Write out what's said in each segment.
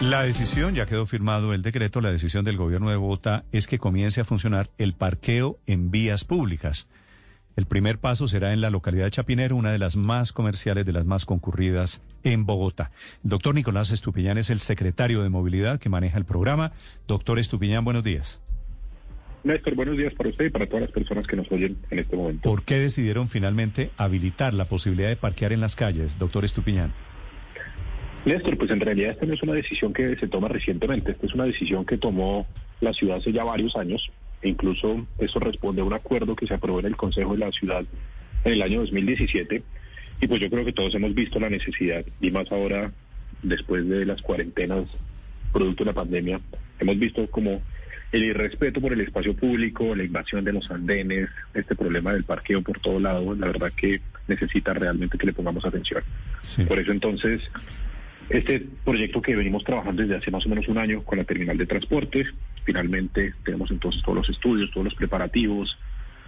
La decisión, ya quedó firmado el decreto, la decisión del gobierno de Bogotá es que comience a funcionar el parqueo en vías públicas. El primer paso será en la localidad de Chapinero, una de las más comerciales, de las más concurridas en Bogotá. El doctor Nicolás Estupiñán es el secretario de movilidad que maneja el programa. Doctor Estupiñán, buenos días. Néstor, buenos días para usted y para todas las personas que nos oyen en este momento. ¿Por qué decidieron finalmente habilitar la posibilidad de parquear en las calles, doctor Estupiñán? Néstor, pues en realidad esta no es una decisión que se toma recientemente, esta es una decisión que tomó la ciudad hace ya varios años, e incluso eso responde a un acuerdo que se aprobó en el Consejo de la Ciudad en el año 2017, y pues yo creo que todos hemos visto la necesidad, y más ahora, después de las cuarentenas, producto de la pandemia, hemos visto como el irrespeto por el espacio público, la invasión de los andenes, este problema del parqueo por todo lado, la verdad que necesita realmente que le pongamos atención. Por eso entonces este proyecto que venimos trabajando desde hace más o menos un año con la terminal de transportes, finalmente tenemos entonces todos los estudios, todos los preparativos,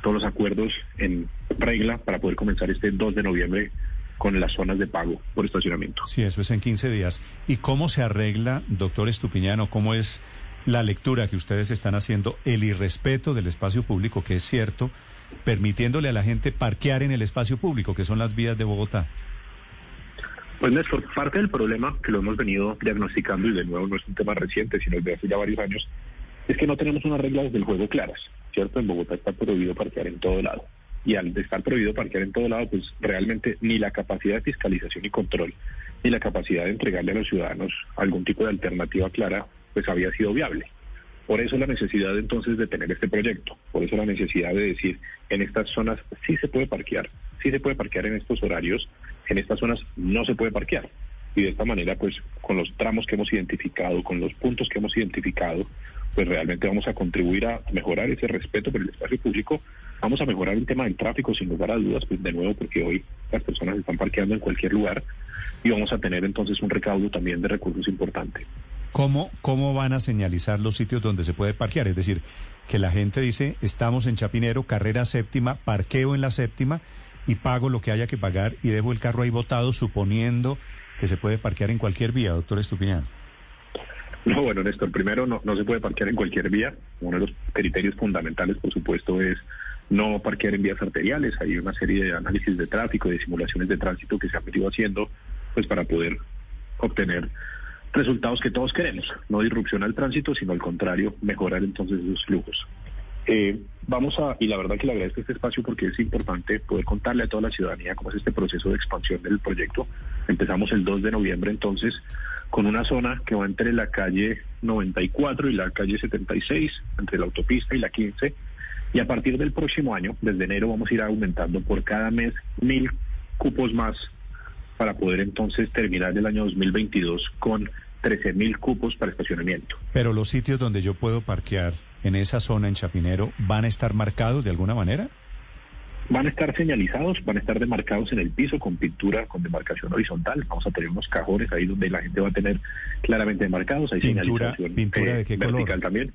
todos los acuerdos en regla para poder comenzar este 2 de noviembre con las zonas de pago por estacionamiento. Sí, eso es en 15 días. ¿Y cómo se arregla, doctor Estupiñano, cómo es la lectura que ustedes están haciendo, el irrespeto del espacio público, que es cierto, permitiéndole a la gente parquear en el espacio público, que son las vías de Bogotá? Pues Néstor, parte del problema que lo hemos venido diagnosticando, y de nuevo no es un tema reciente, sino desde hace ya varios años, es que no tenemos unas reglas del juego claras, ¿cierto? En Bogotá está prohibido parquear en todo lado. Y al estar prohibido parquear en todo lado, pues realmente ni la capacidad de fiscalización y control, ni la capacidad de entregarle a los ciudadanos algún tipo de alternativa clara, pues había sido viable. Por eso la necesidad entonces de tener este proyecto, por eso la necesidad de decir, en estas zonas sí se puede parquear, sí se puede parquear en estos horarios, en estas zonas no se puede parquear. Y de esta manera, pues con los tramos que hemos identificado, con los puntos que hemos identificado, pues realmente vamos a contribuir a mejorar ese respeto por el espacio público, vamos a mejorar el tema del tráfico sin lugar a dudas, pues de nuevo porque hoy las personas están parqueando en cualquier lugar y vamos a tener entonces un recaudo también de recursos importante. ¿Cómo, ¿Cómo van a señalizar los sitios donde se puede parquear? Es decir, que la gente dice, estamos en Chapinero, carrera séptima, parqueo en la séptima y pago lo que haya que pagar y dejo el carro ahí botado suponiendo que se puede parquear en cualquier vía, doctor Estupiñán. No, bueno, Néstor, primero no, no se puede parquear en cualquier vía. Uno de los criterios fundamentales, por supuesto, es no parquear en vías arteriales. Hay una serie de análisis de tráfico, de simulaciones de tránsito que se han venido haciendo pues para poder obtener resultados que todos queremos. No disrupción al tránsito, sino al contrario, mejorar entonces esos flujos. Eh, vamos a, y la verdad que le agradezco este espacio porque es importante poder contarle a toda la ciudadanía cómo es este proceso de expansión del proyecto. Empezamos el 2 de noviembre entonces con una zona que va entre la calle 94 y la calle 76, entre la autopista y la 15. Y a partir del próximo año, desde enero, vamos a ir aumentando por cada mes mil cupos más para poder entonces terminar el año 2022 con 13 mil cupos para estacionamiento. Pero los sitios donde yo puedo parquear en esa zona en Chapinero van a estar marcados de alguna manera? Van a estar señalizados, van a estar demarcados en el piso con pintura, con demarcación horizontal. Vamos a tener unos cajones ahí donde la gente va a tener claramente demarcados. Hay pintura, señalización ¿pintura de qué eh, vertical color? también.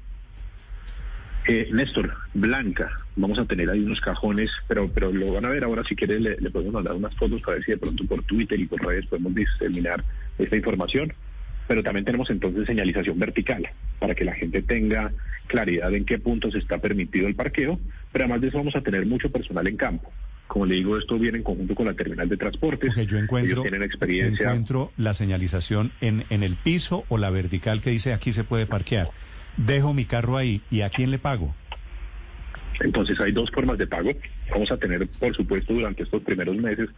Eh, Néstor, blanca. Vamos a tener ahí unos cajones, pero pero lo van a ver ahora. Si quiere, le, le podemos mandar unas fotos para ver si de pronto por Twitter y por redes podemos diseminar esta información pero también tenemos entonces señalización vertical para que la gente tenga claridad en qué puntos está permitido el parqueo, pero además de eso vamos a tener mucho personal en campo. Como le digo, esto viene en conjunto con la terminal de transportes. yo encuentro, Ellos tienen experiencia. encuentro la señalización en, en el piso o la vertical que dice aquí se puede parquear. Dejo mi carro ahí y a quién le pago. Entonces hay dos formas de pago. Vamos a tener, por supuesto, durante estos primeros meses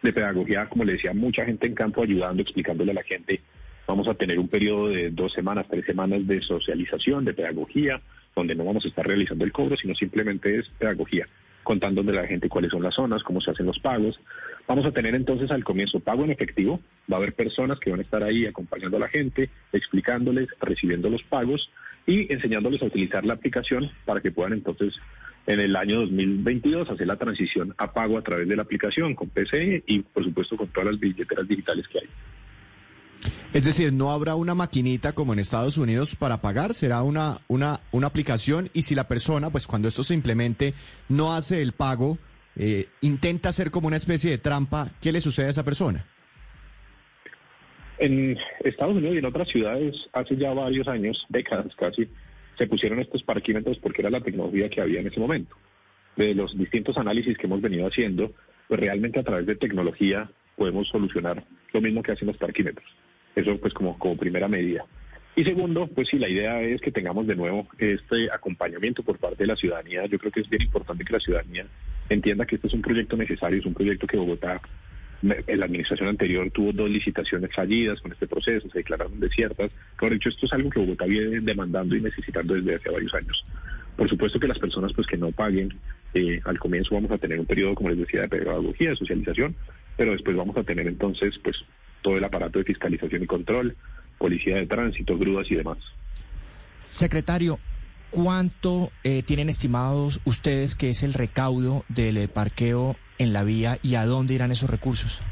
de pedagogía, como le decía, mucha gente en campo ayudando, explicándole a la gente Vamos a tener un periodo de dos semanas, tres semanas de socialización, de pedagogía, donde no vamos a estar realizando el cobro, sino simplemente es pedagogía, contándole a la gente cuáles son las zonas, cómo se hacen los pagos. Vamos a tener entonces al comienzo pago en efectivo, va a haber personas que van a estar ahí acompañando a la gente, explicándoles, recibiendo los pagos y enseñándoles a utilizar la aplicación para que puedan entonces en el año 2022 hacer la transición a pago a través de la aplicación con PC y por supuesto con todas las billeteras digitales que hay. Es decir, no habrá una maquinita como en Estados Unidos para pagar, será una, una, una aplicación y si la persona, pues cuando esto se implemente, no hace el pago, eh, intenta hacer como una especie de trampa, ¿qué le sucede a esa persona? En Estados Unidos y en otras ciudades, hace ya varios años, décadas casi, se pusieron estos parquímetros porque era la tecnología que había en ese momento. De los distintos análisis que hemos venido haciendo, pues realmente a través de tecnología podemos solucionar lo mismo que hacen los parquímetros. Eso pues como, como primera medida. Y segundo, pues sí, la idea es que tengamos de nuevo este acompañamiento por parte de la ciudadanía. Yo creo que es bien importante que la ciudadanía entienda que este es un proyecto necesario, es un proyecto que Bogotá, en la administración anterior tuvo dos licitaciones fallidas con este proceso, se declararon desiertas. Por dicho, esto es algo que Bogotá viene demandando y necesitando desde hace varios años. Por supuesto que las personas pues que no paguen, eh, al comienzo vamos a tener un periodo, como les decía, de pedagogía, de socialización, pero después vamos a tener entonces pues todo el aparato de fiscalización y control, policía de tránsito, grúas y demás. Secretario, ¿cuánto eh, tienen estimados ustedes que es el recaudo del eh, parqueo en la vía y a dónde irán esos recursos?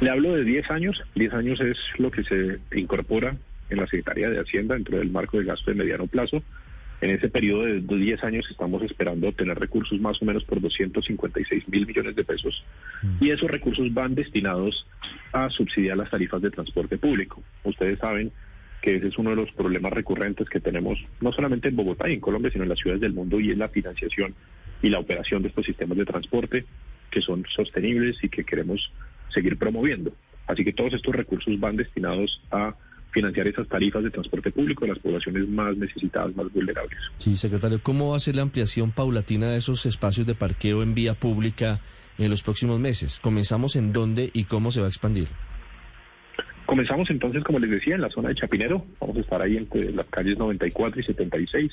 Le hablo de 10 años. 10 años es lo que se incorpora en la Secretaría de Hacienda dentro del marco de gasto de mediano plazo. En ese periodo de 10 años estamos esperando obtener recursos más o menos por 256 mil millones de pesos mm. y esos recursos van destinados a subsidiar las tarifas de transporte público. Ustedes saben que ese es uno de los problemas recurrentes que tenemos no solamente en Bogotá y en Colombia, sino en las ciudades del mundo y es la financiación y la operación de estos sistemas de transporte que son sostenibles y que queremos seguir promoviendo. Así que todos estos recursos van destinados a financiar esas tarifas de transporte público de las poblaciones más necesitadas, más vulnerables. Sí, secretario, ¿cómo va a ser la ampliación paulatina de esos espacios de parqueo en vía pública en los próximos meses? ¿Comenzamos en dónde y cómo se va a expandir? Comenzamos entonces, como les decía, en la zona de Chapinero. Vamos a estar ahí entre las calles 94 y 76,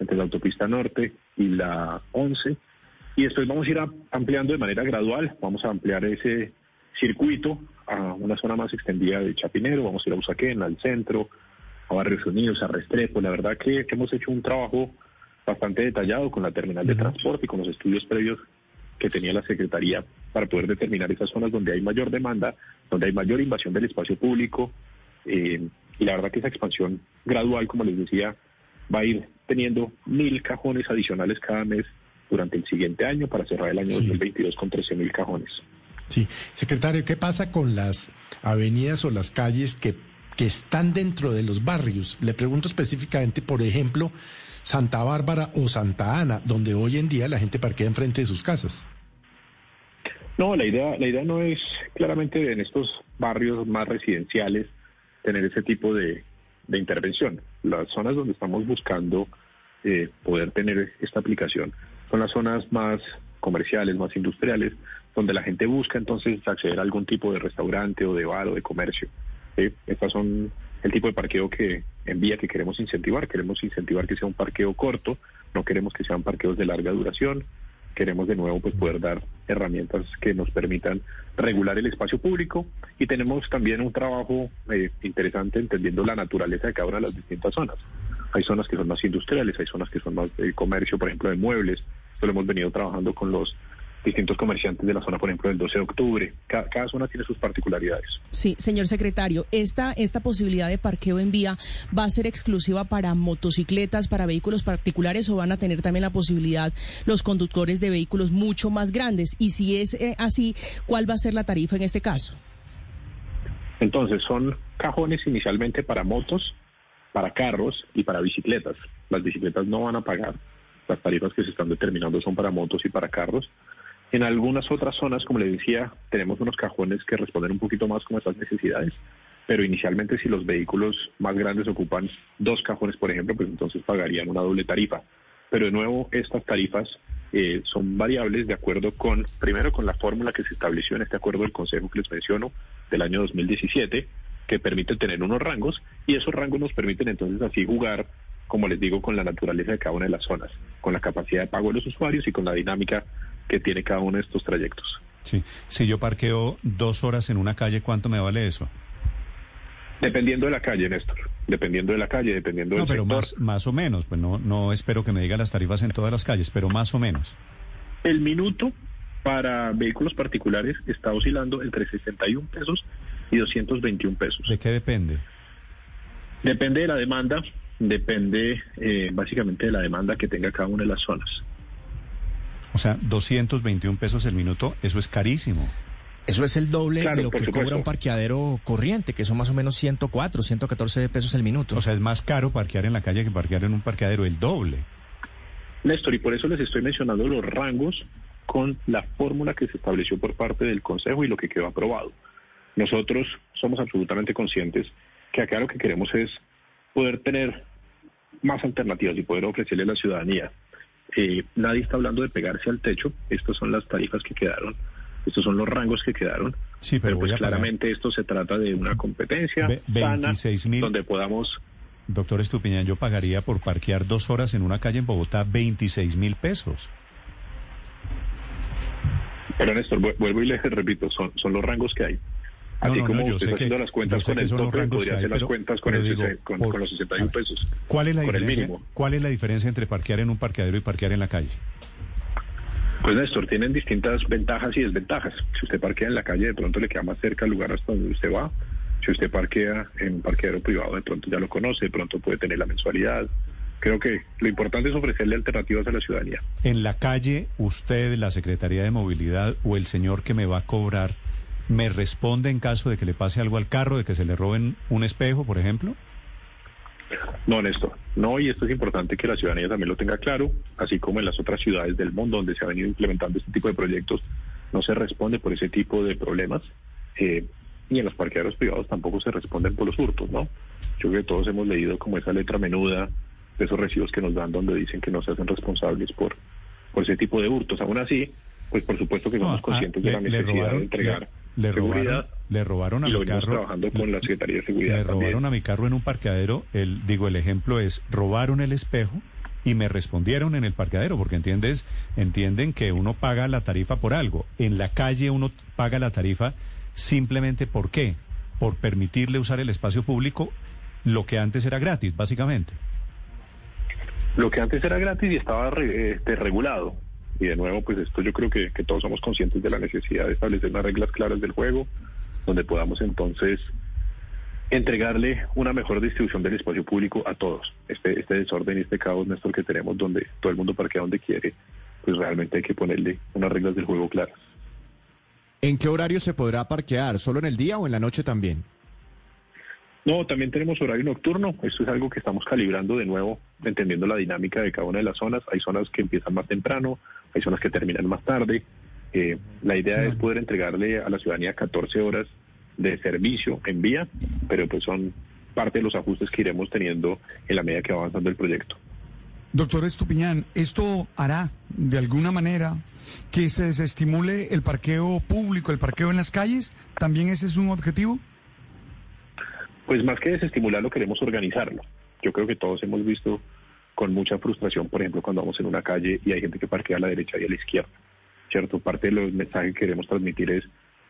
entre la autopista norte y la 11. Y después vamos a ir ampliando de manera gradual. Vamos a ampliar ese circuito a una zona más extendida de Chapinero, vamos a ir a Usaquén, al centro, a Barrios Unidos, a Restrepo. La verdad que, hemos hecho un trabajo bastante detallado con la terminal de transporte y con los estudios previos que tenía la Secretaría para poder determinar esas zonas donde hay mayor demanda, donde hay mayor invasión del espacio público. Eh, y la verdad que esa expansión gradual, como les decía, va a ir teniendo mil cajones adicionales cada mes durante el siguiente año para cerrar el año 2022 con 13 mil cajones. Sí, secretario, ¿qué pasa con las avenidas o las calles que, que están dentro de los barrios? Le pregunto específicamente, por ejemplo, Santa Bárbara o Santa Ana, donde hoy en día la gente parquea enfrente de sus casas. No, la idea, la idea no es claramente en estos barrios más residenciales tener ese tipo de, de intervención. Las zonas donde estamos buscando eh, poder tener esta aplicación son las zonas más comerciales, más industriales, donde la gente busca entonces acceder a algún tipo de restaurante o de bar o de comercio. Estas son el tipo de parqueo que en vía que queremos incentivar. Queremos incentivar que sea un parqueo corto, no queremos que sean parqueos de larga duración. Queremos de nuevo pues poder dar herramientas que nos permitan regular el espacio público y tenemos también un trabajo eh, interesante entendiendo la naturaleza de cada una de las distintas zonas. Hay zonas que son más industriales, hay zonas que son más de comercio, por ejemplo, de muebles. Esto hemos venido trabajando con los distintos comerciantes de la zona, por ejemplo, del 12 de octubre. Cada, zona tiene sus particularidades. Sí, señor secretario, esta, esta posibilidad de parqueo en vía va a ser exclusiva para motocicletas, para vehículos particulares o van a tener también la posibilidad los conductores de vehículos mucho más grandes. Y si es eh, así, ¿cuál va a ser la tarifa en este caso? Entonces, son cajones inicialmente para motos, para carros y para bicicletas. Las bicicletas no van a pagar. Las tarifas que se están determinando son para motos y para carros. En algunas otras zonas, como le decía, tenemos unos cajones que responden un poquito más con esas necesidades, pero inicialmente si los vehículos más grandes ocupan dos cajones, por ejemplo, pues entonces pagarían una doble tarifa. Pero de nuevo, estas tarifas eh, son variables de acuerdo con, primero, con la fórmula que se estableció en este acuerdo del Consejo que les menciono del año 2017, que permite tener unos rangos, y esos rangos nos permiten entonces así jugar, como les digo, con la naturaleza de cada una de las zonas, con la capacidad de pago de los usuarios y con la dinámica que tiene cada uno de estos trayectos. Sí. Si yo parqueo dos horas en una calle, ¿cuánto me vale eso? Dependiendo de la calle, Néstor. Dependiendo de la calle, dependiendo no, pero Más, más o menos. Pues no, no espero que me diga las tarifas en todas las calles, pero más o menos. El minuto para vehículos particulares está oscilando entre 61 pesos y 221 pesos. ¿De qué depende? Depende de la demanda, depende eh, básicamente de la demanda que tenga cada una de las zonas. O sea, 221 pesos el minuto, eso es carísimo. Eso es el doble Claro, de lo que supuesto. cobra un parqueadero corriente, que son más o menos 104, 114 pesos el minuto. O sea, es más caro parquear en la calle que parquear en un parqueadero, el doble. Néstor, y por eso les estoy mencionando los rangos con la fórmula que se estableció por parte del Consejo y lo que quedó aprobado. Nosotros somos absolutamente conscientes que acá lo que queremos es poder tener más alternativas y poder ofrecerle a la ciudadanía. Eh, nadie está hablando de pegarse al techo, estas son las tarifas que quedaron, estos son los rangos que quedaron, Sí, pero pues pagar. claramente esto se trata de una competencia Ve- sana 26.000. donde podamos Doctor Estupiñán, yo pagaría por parquear dos horas en una calle en Bogotá 26 mil pesos. Pero Néstor, vu- vuelvo y les repito, son, son los rangos que hay. No, Así no, como no, yo usted sé está que- haciendo las cuentas con el tope, podría hacer las pero- cuentas con, el, digo, con, por- con los 61 pesos. ¿Cuál es la diferencia? ¿Cuál es la diferencia entre parquear en un parqueadero y parquear en la calle? Pues Néstor, tienen distintas ventajas y desventajas. Si usted parquea en la calle, de pronto le queda más cerca el lugar hasta donde usted va. Si usted parquea en un parqueadero privado, de pronto ya lo conoce, de pronto puede tener la mensualidad. Creo que lo importante es ofrecerle alternativas a la ciudadanía. En la calle, usted, la Secretaría de Movilidad o el señor que me va a cobrar, ¿me responde en caso de que le pase algo al carro, de que se le roben un espejo, por ejemplo? No, Néstor, no, y esto es importante que la ciudadanía también lo tenga claro, así como en las otras ciudades del mundo donde se ha venido implementando este tipo de proyectos, no se responde por ese tipo de problemas, eh, y en los parqueaderos privados tampoco se responden por los hurtos, ¿no? Yo creo que todos hemos leído como esa letra menuda de esos recibos que nos dan donde dicen que no se hacen responsables por, por ese tipo de hurtos. Aún así, pues por supuesto que somos No, conscientes ah, de la le- necesidad robaron- de entregar le- le robaron- le robaron a y lo mi carro- trabajando con la Secretaría de Seguridad Le también. robaron a mi carro en un parqueadero. El, digo, el ejemplo es, robaron el espejo y me respondieron en el parqueadero, porque entiendes, entienden que uno paga la tarifa por algo. En la calle uno paga la tarifa simplemente ¿por qué? Por permitirle usar el espacio público lo que antes era gratis, básicamente. Lo que antes era gratis y estaba re- este, regulado. Y de nuevo, pues esto yo creo que, que todos somos conscientes de la necesidad de establecer unas reglas claras del juego, donde podamos entonces entregarle una mejor distribución del espacio público a todos. Este, este desorden y este caos, Néstor, que tenemos, donde todo el mundo parquea donde quiere, pues realmente hay que ponerle unas reglas del juego claras. ¿En qué horario se podrá parquear? ¿Solo en el día o en la noche también? No, también tenemos horario nocturno. Esto es algo que estamos calibrando de nuevo, entendiendo la dinámica de cada una de las zonas. Hay zonas que empiezan más temprano, hay zonas que terminan más tarde. Eh, la idea es poder entregarle a la ciudadanía 14 horas de servicio en vía, pero pues son parte de los ajustes que iremos teniendo en la medida que va avanzando el proyecto. Doctor Estupiñán, ¿esto hará de alguna manera que se desestimule el parqueo público, el parqueo en las calles? ¿También ese es un objetivo? Pues más que desestimularlo, queremos organizarlo. Yo creo que todos hemos visto con mucha frustración, por ejemplo, cuando vamos en una calle y hay gente que parquea a la derecha y a la izquierda. ¿Cierto? Parte de los mensajes que queremos transmitir es,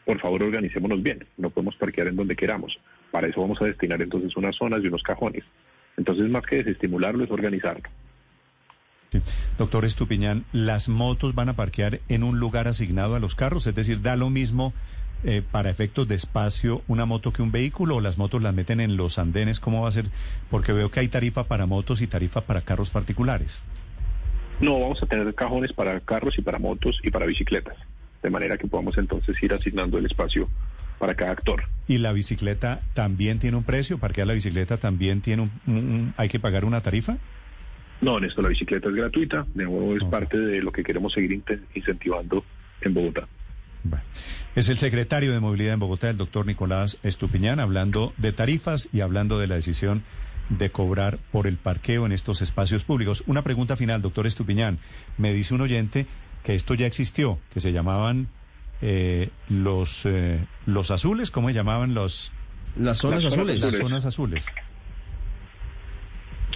por favor, organicémonos bien. No podemos parquear en donde queramos. Para eso vamos a destinar entonces unas zonas y unos cajones. Entonces, más que desestimularlo, es organizarlo. Doctor Estupiñán, ¿las motos van a parquear en un lugar asignado a los carros? Es decir, ¿da lo mismo eh, para efectos de espacio una moto que un vehículo o las motos las meten en los andenes? ¿Cómo va a ser? Porque veo que hay tarifa para motos y tarifa para carros particulares. No, vamos a tener cajones para carros y para motos y para bicicletas. De manera que podamos entonces ir asignando el espacio para cada actor. ¿Y la bicicleta también tiene un precio? ¿Parquear la bicicleta también tiene un, un- hay que pagar una tarifa? No, en esto la bicicleta es gratuita. De nuevo, es parte de lo que queremos seguir incentivando en Bogotá. Bueno, es el secretario de Movilidad en Bogotá, el doctor Nicolás Estupiñán, hablando de tarifas y hablando de la decisión de cobrar por el parqueo en estos espacios públicos. Una pregunta final, doctor Estupiñán. Me dice un oyente que esto ya existió, que se llamaban eh, los, eh, los azules, ¿cómo se llamaban los Las zonas Las azules. las zonas azules?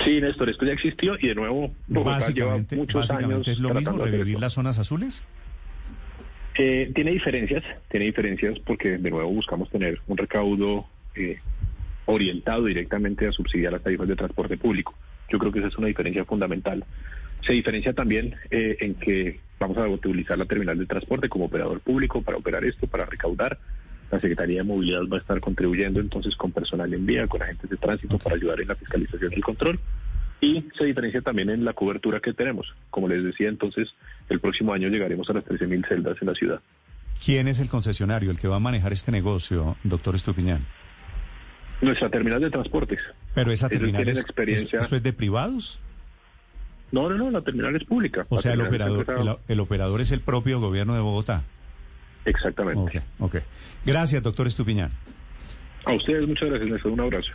Sí, Néstor, esto ya existió y de nuevo Bogotá lleva Básicamente, muchos años básicamente es lo mismo revivir las zonas azules. Eh, tiene diferencias, tiene diferencias porque de nuevo buscamos tener un recaudo eh, orientado directamente a subsidiar las tarifas de transporte público. Yo creo que esa es una diferencia fundamental. Se diferencia también eh, en que vamos a utilizar la terminal de transporte como operador público para operar esto, para recaudar. La Secretaría de Movilidad va a estar contribuyendo entonces con personal en vía, con agentes de tránsito para ayudar en la fiscalización y el control. Y se diferencia también en la cobertura que tenemos. Como les decía, entonces, el próximo año llegaremos a las 13.000 celdas en la ciudad. ¿Quién es el concesionario, el que va a manejar este negocio, doctor Estupiñán? Nuestra terminal de transportes. Pero esa terminal es, experiencia. es- ¿eso es de privados? No, no, no, la terminal es pública. O sea, el operador, el, operador es el propio gobierno de Bogotá. Exactamente. Ok. Gracias, doctor Estupiñán. A ustedes muchas gracias, Néstor. Un abrazo.